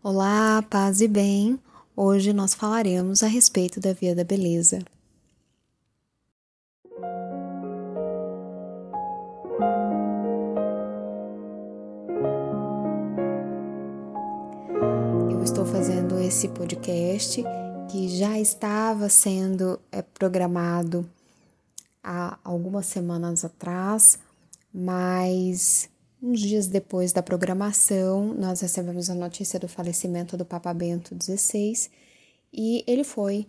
Olá, paz e bem. Hoje nós falaremos a respeito da Via da Beleza. Eu estou fazendo esse podcast que já estava sendo é, programado há algumas semanas atrás, mas Uns dias depois da programação, nós recebemos a notícia do falecimento do Papa Bento XVI e ele foi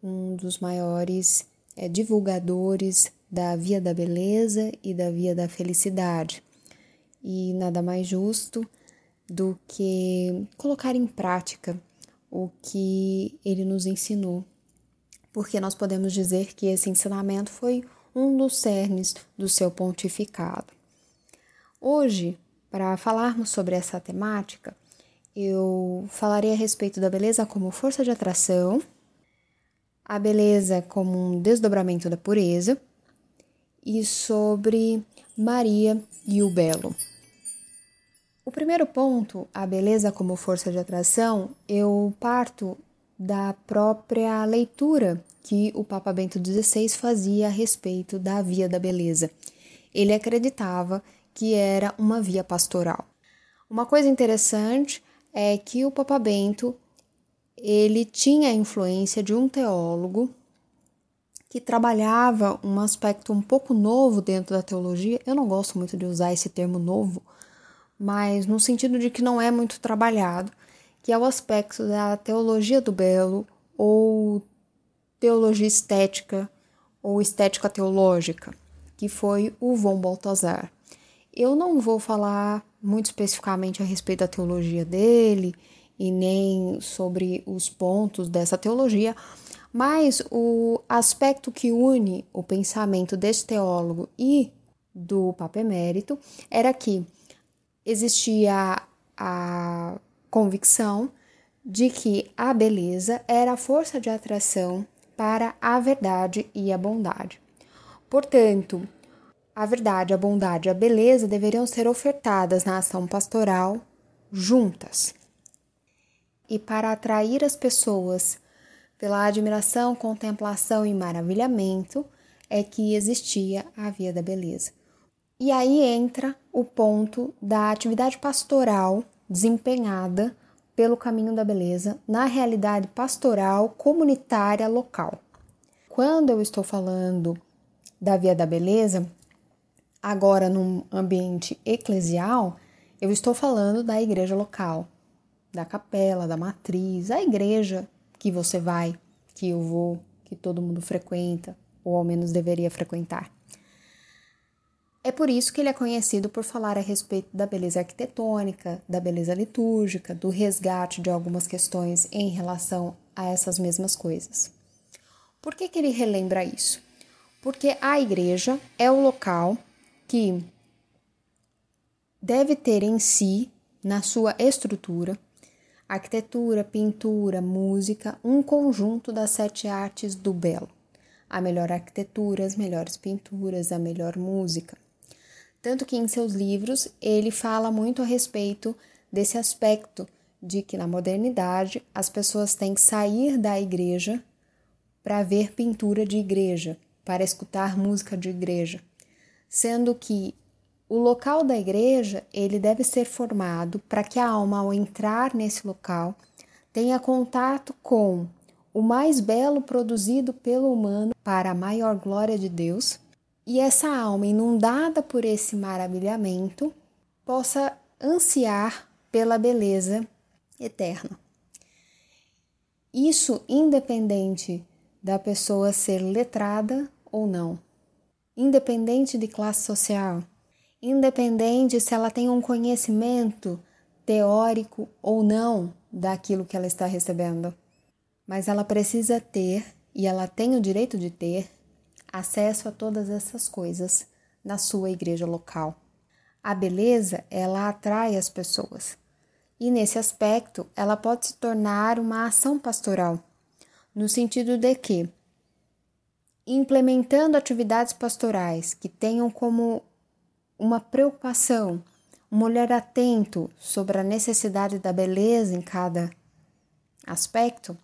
um dos maiores é, divulgadores da Via da Beleza e da Via da Felicidade. E nada mais justo do que colocar em prática o que ele nos ensinou, porque nós podemos dizer que esse ensinamento foi um dos cernes do seu pontificado. Hoje, para falarmos sobre essa temática, eu falarei a respeito da beleza como força de atração, a beleza como um desdobramento da pureza e sobre Maria e o belo. O primeiro ponto, a beleza como força de atração, eu parto da própria leitura que o Papa Bento XVI fazia a respeito da via da beleza. Ele acreditava que era uma via pastoral. Uma coisa interessante é que o Papa Bento ele tinha a influência de um teólogo que trabalhava um aspecto um pouco novo dentro da teologia. Eu não gosto muito de usar esse termo novo, mas no sentido de que não é muito trabalhado, que é o aspecto da teologia do belo ou teologia estética ou estética teológica, que foi o von Balthasar. Eu não vou falar muito especificamente a respeito da teologia dele e nem sobre os pontos dessa teologia, mas o aspecto que une o pensamento deste teólogo e do Papa Emérito era que existia a convicção de que a beleza era a força de atração para a verdade e a bondade. Portanto, a verdade, a bondade e a beleza deveriam ser ofertadas na ação pastoral juntas. E para atrair as pessoas pela admiração, contemplação e maravilhamento é que existia a via da beleza. E aí entra o ponto da atividade pastoral desempenhada pelo caminho da beleza na realidade pastoral comunitária local. Quando eu estou falando da via da beleza, Agora, num ambiente eclesial, eu estou falando da igreja local, da capela, da matriz, a igreja que você vai, que eu vou, que todo mundo frequenta, ou ao menos deveria frequentar. É por isso que ele é conhecido por falar a respeito da beleza arquitetônica, da beleza litúrgica, do resgate de algumas questões em relação a essas mesmas coisas. Por que, que ele relembra isso? Porque a igreja é o local que deve ter em si, na sua estrutura, arquitetura, pintura, música, um conjunto das sete artes do belo. A melhor arquitetura, as melhores pinturas, a melhor música. Tanto que em seus livros ele fala muito a respeito desse aspecto de que na modernidade as pessoas têm que sair da igreja para ver pintura de igreja, para escutar música de igreja sendo que o local da igreja ele deve ser formado para que a alma, ao entrar nesse local, tenha contato com o mais belo produzido pelo humano para a maior glória de Deus, e essa alma, inundada por esse maravilhamento, possa ansiar pela beleza eterna. Isso independente da pessoa ser letrada ou não independente de classe social, independente se ela tem um conhecimento teórico ou não daquilo que ela está recebendo. Mas ela precisa ter, e ela tem o direito de ter, acesso a todas essas coisas na sua igreja local. A beleza, ela atrai as pessoas. E nesse aspecto, ela pode se tornar uma ação pastoral, no sentido de que implementando atividades pastorais que tenham como uma preocupação um olhar atento sobre a necessidade da beleza em cada aspecto,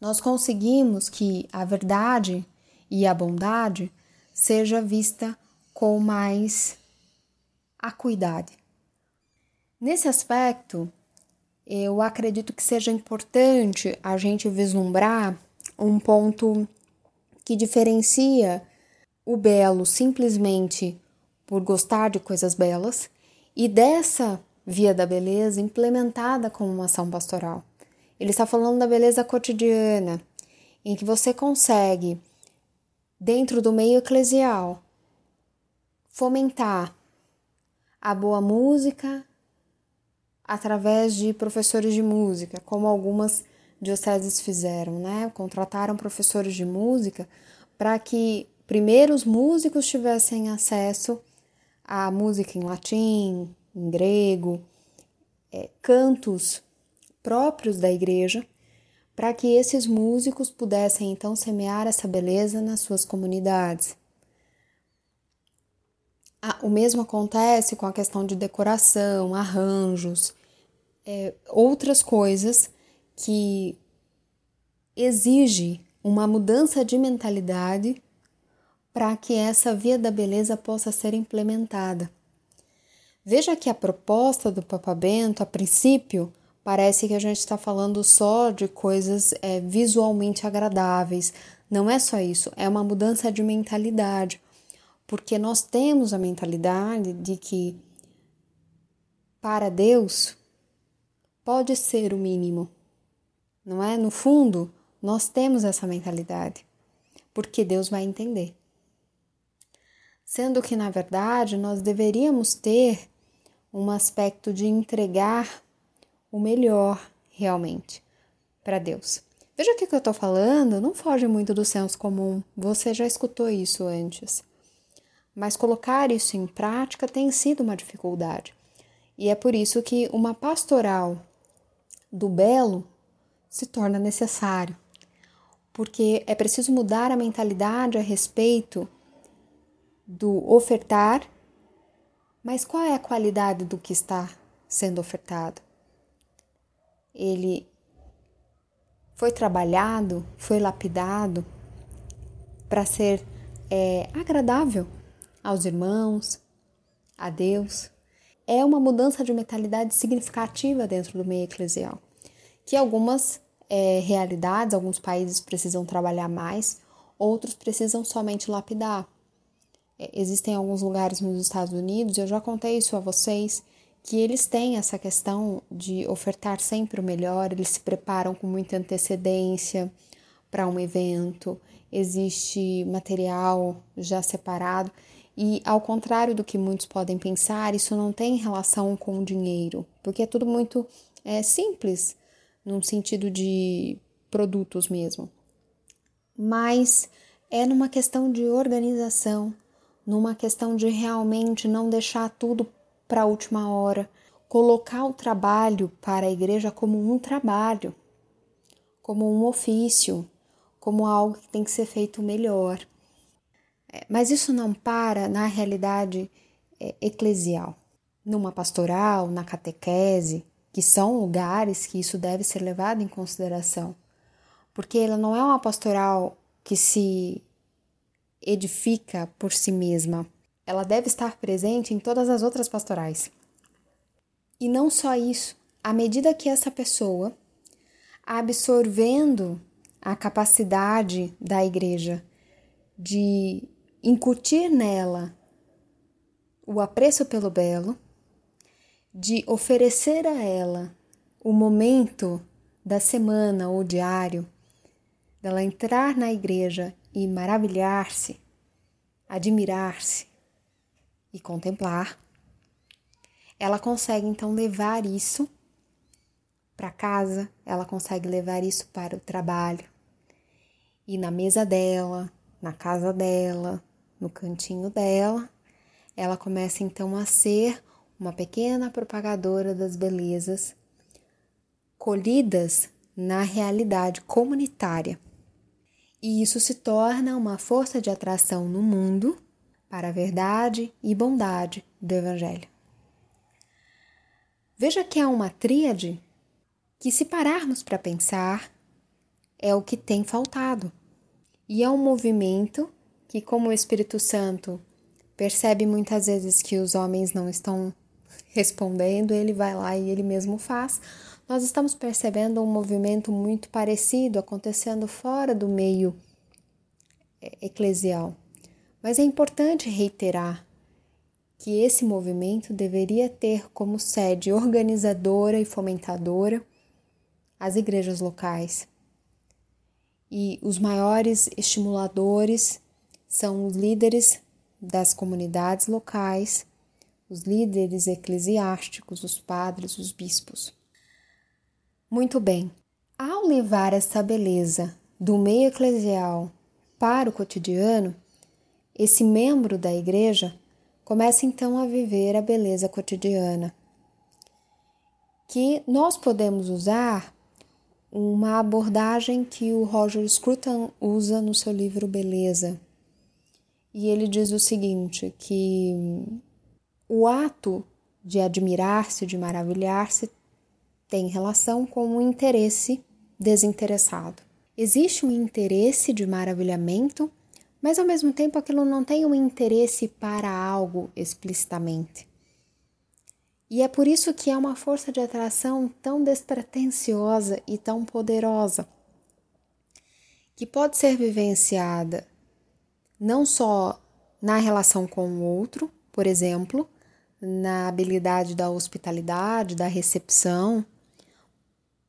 nós conseguimos que a verdade e a bondade seja vista com mais acuidade. Nesse aspecto, eu acredito que seja importante a gente vislumbrar um ponto que diferencia o belo simplesmente por gostar de coisas belas e dessa via da beleza implementada como uma ação pastoral. Ele está falando da beleza cotidiana, em que você consegue, dentro do meio eclesial, fomentar a boa música através de professores de música, como algumas dioceses fizeram, né? Contrataram professores de música para que primeiro os músicos tivessem acesso a música em latim, em grego, é, cantos próprios da igreja, para que esses músicos pudessem então semear essa beleza nas suas comunidades. Ah, o mesmo acontece com a questão de decoração, arranjos, é, outras coisas que exige uma mudança de mentalidade para que essa via da beleza possa ser implementada. Veja que a proposta do Papa Bento, a princípio, parece que a gente está falando só de coisas é, visualmente agradáveis. Não é só isso, é uma mudança de mentalidade, porque nós temos a mentalidade de que para Deus pode ser o mínimo, não é? No fundo, nós temos essa mentalidade, porque Deus vai entender sendo que, na verdade, nós deveríamos ter um aspecto de entregar o melhor realmente para Deus. Veja o que eu estou falando não foge muito do senso comum, você já escutou isso antes. Mas colocar isso em prática tem sido uma dificuldade. E é por isso que uma pastoral do belo se torna necessário. Porque é preciso mudar a mentalidade a respeito do ofertar, mas qual é a qualidade do que está sendo ofertado? Ele foi trabalhado, foi lapidado para ser é, agradável aos irmãos, a Deus. É uma mudança de mentalidade significativa dentro do meio eclesial, que algumas é, realidades, alguns países precisam trabalhar mais, outros precisam somente lapidar. É, existem alguns lugares nos Estados Unidos, eu já contei isso a vocês, que eles têm essa questão de ofertar sempre o melhor, eles se preparam com muita antecedência para um evento, existe material já separado. E ao contrário do que muitos podem pensar, isso não tem relação com o dinheiro, porque é tudo muito é, simples, num sentido de produtos mesmo. Mas é numa questão de organização, numa questão de realmente não deixar tudo para a última hora, colocar o trabalho para a igreja como um trabalho, como um ofício, como algo que tem que ser feito melhor. É, mas isso não para na realidade é, eclesial, numa pastoral, na catequese, que são lugares que isso deve ser levado em consideração, porque ela não é uma pastoral que se edifica por si mesma. Ela deve estar presente em todas as outras pastorais. E não só isso, à medida que essa pessoa, absorvendo a capacidade da igreja de incutir nela o apreço pelo belo, de oferecer a ela o momento da semana ou diário, dela entrar na igreja e maravilhar-se, admirar-se e contemplar, ela consegue então levar isso para casa, ela consegue levar isso para o trabalho. E na mesa dela, na casa dela, no cantinho dela, ela começa então a ser uma pequena propagadora das belezas colhidas na realidade comunitária e isso se torna uma força de atração no mundo para a verdade e bondade do Evangelho. Veja que há uma tríade que, se pararmos para pensar, é o que tem faltado. E é um movimento que, como o Espírito Santo percebe muitas vezes que os homens não estão respondendo, ele vai lá e ele mesmo faz. Nós estamos percebendo um movimento muito parecido acontecendo fora do meio é, eclesial. Mas é importante reiterar que esse movimento deveria ter como sede organizadora e fomentadora as igrejas locais. E os maiores estimuladores são os líderes das comunidades locais, os líderes eclesiásticos, os padres, os bispos. Muito bem, ao levar essa beleza do meio eclesial para o cotidiano, esse membro da igreja começa então a viver a beleza cotidiana, que nós podemos usar uma abordagem que o Roger Scruton usa no seu livro Beleza. E ele diz o seguinte, que o ato de admirar-se, de maravilhar-se, tem relação com o um interesse desinteressado. Existe um interesse de maravilhamento, mas ao mesmo tempo aquilo não tem um interesse para algo explicitamente. E é por isso que é uma força de atração tão despretensiosa e tão poderosa, que pode ser vivenciada não só na relação com o outro, por exemplo, na habilidade da hospitalidade, da recepção.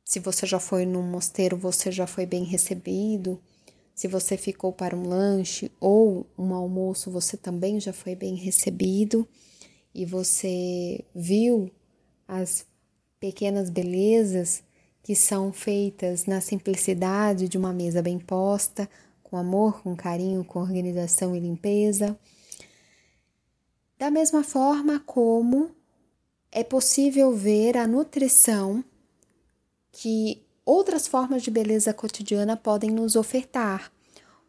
Se você já foi num mosteiro, você já foi bem recebido. Se você ficou para um lanche ou um almoço, você também já foi bem recebido e você viu as pequenas belezas que são feitas na simplicidade de uma mesa bem posta, com amor, com carinho, com organização e limpeza. Da mesma forma como é possível ver a nutrição que outras formas de beleza cotidiana podem nos ofertar,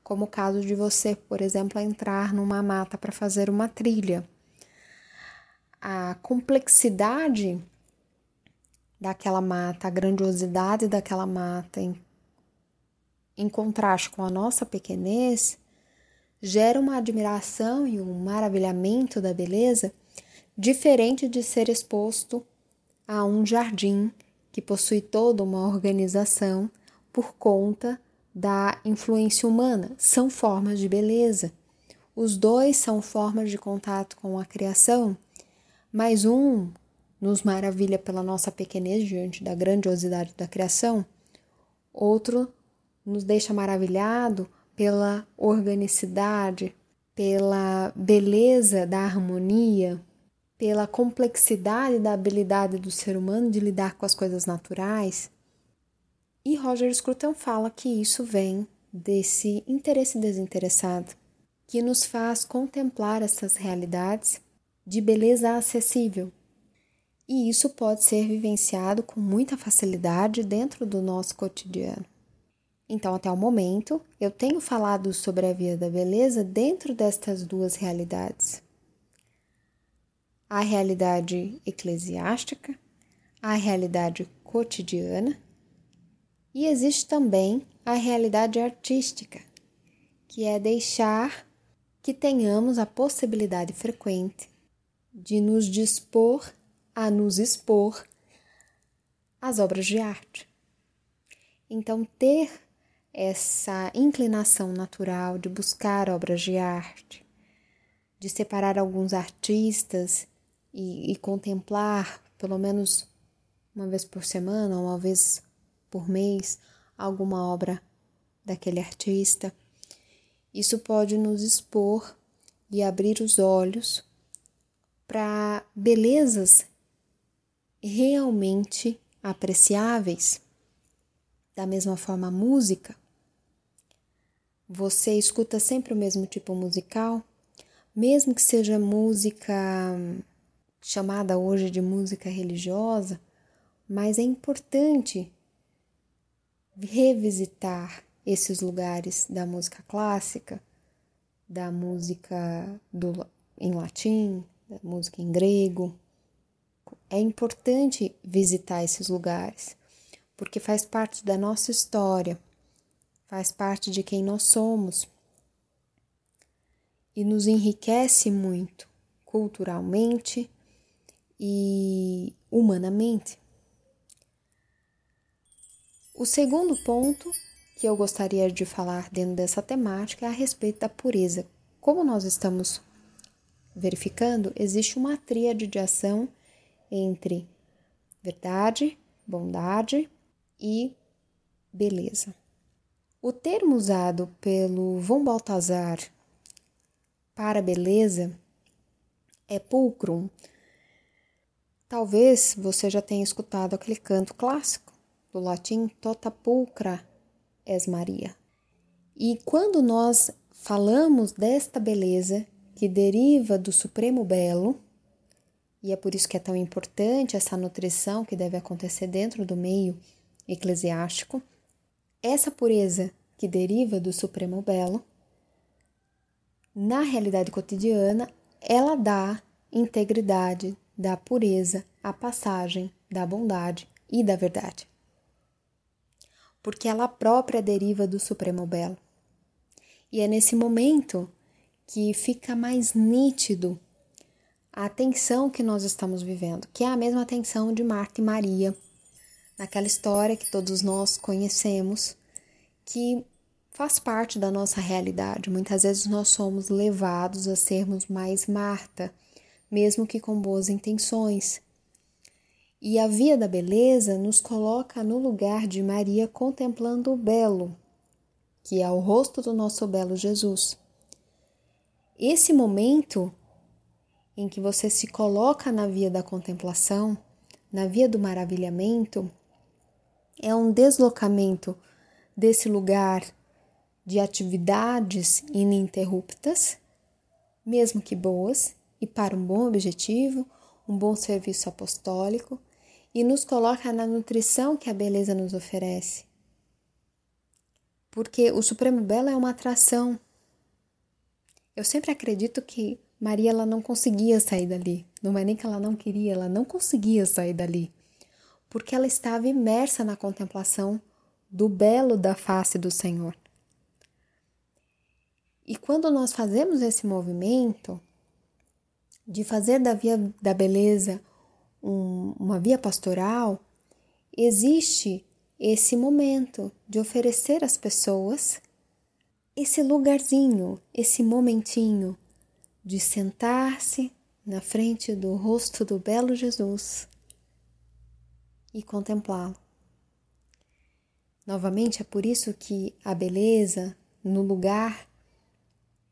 como o caso de você, por exemplo, entrar numa mata para fazer uma trilha. A complexidade daquela mata, a grandiosidade daquela mata, em em contraste com a nossa pequenez, gera uma admiração e um maravilhamento da beleza diferente de ser exposto a um jardim que possui toda uma organização por conta da influência humana. São formas de beleza. Os dois são formas de contato com a criação, mas um nos maravilha pela nossa pequenez diante da grandiosidade da criação, outro nos deixa maravilhado pela organicidade, pela beleza da harmonia, pela complexidade da habilidade do ser humano de lidar com as coisas naturais. E Roger Scruton fala que isso vem desse interesse desinteressado, que nos faz contemplar essas realidades de beleza acessível. E isso pode ser vivenciado com muita facilidade dentro do nosso cotidiano. Então, até o momento, eu tenho falado sobre a via da beleza dentro destas duas realidades: a realidade eclesiástica, a realidade cotidiana, e existe também a realidade artística, que é deixar que tenhamos a possibilidade frequente de nos dispor a nos expor às obras de arte. Então, ter essa inclinação natural de buscar obras de arte, de separar alguns artistas e, e contemplar, pelo menos uma vez por semana, uma vez por mês, alguma obra daquele artista. Isso pode nos expor e abrir os olhos para belezas realmente apreciáveis. Da mesma forma, a música você escuta sempre o mesmo tipo musical, mesmo que seja música chamada hoje de música religiosa, mas é importante revisitar esses lugares da música clássica, da música do, em latim, da música em grego, é importante visitar esses lugares, porque faz parte da nossa história, faz parte de quem nós somos e nos enriquece muito culturalmente e humanamente. O segundo ponto que eu gostaria de falar dentro dessa temática é a respeito da pureza. Como nós estamos verificando, existe uma tríade de ação entre verdade, bondade e beleza. O termo usado pelo Von Balthasar para beleza é pulcrum. Talvez você já tenha escutado aquele canto clássico do latim tota pulcra és Maria. E quando nós falamos desta beleza que deriva do Supremo Belo, e é por isso que é tão importante essa nutrição que deve acontecer dentro do meio eclesiástico, essa pureza que deriva do Supremo Belo, na realidade cotidiana, ela dá integridade, dá pureza à passagem da bondade e da verdade porque ela própria deriva do Supremo Belo. E é nesse momento que fica mais nítido a tensão que nós estamos vivendo, que é a mesma tensão de Marta e Maria, naquela história que todos nós conhecemos, que faz parte da nossa realidade. Muitas vezes nós somos levados a sermos mais Marta, mesmo que com boas intenções. E a via da beleza nos coloca no lugar de Maria contemplando o belo, que é o rosto do nosso belo Jesus. Esse momento em que você se coloca na via da contemplação, na via do maravilhamento, é um deslocamento desse lugar de atividades ininterruptas, mesmo que boas, e para um bom objetivo, um bom serviço apostólico e nos coloca na nutrição que a beleza nos oferece. Porque o Supremo Belo é uma atração. Eu sempre acredito que Maria ela não conseguia sair dali. Não é nem que ela não queria, ela não conseguia sair dali. Porque ela estava imersa na contemplação do belo da face do Senhor. E quando nós fazemos esse movimento de fazer da via da beleza um, uma via pastoral, existe esse momento de oferecer às pessoas esse lugarzinho, esse momentinho de sentar-se na frente do rosto do belo Jesus e contemplá-lo. Novamente, é por isso que a beleza no lugar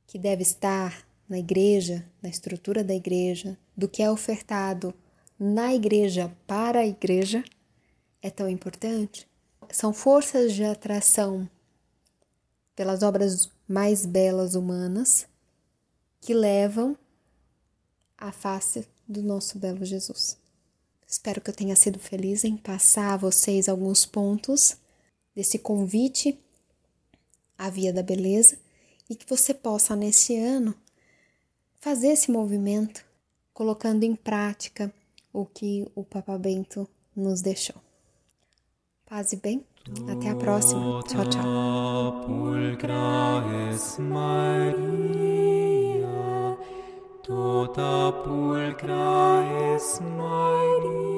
que deve estar na igreja, na estrutura da igreja, do que é ofertado na igreja para a igreja é tão importante? São forças de atração pelas obras mais belas humanas que levam à face do nosso belo Jesus. Espero que eu tenha sido feliz em passar a vocês alguns pontos desse convite à Via da Beleza e que você possa, nesse ano, fazer esse movimento, colocando em prática o que o Papa Bento nos deixou. Paz e bem, até a próxima. Tchau, tchau. Tota pulcra es Maria.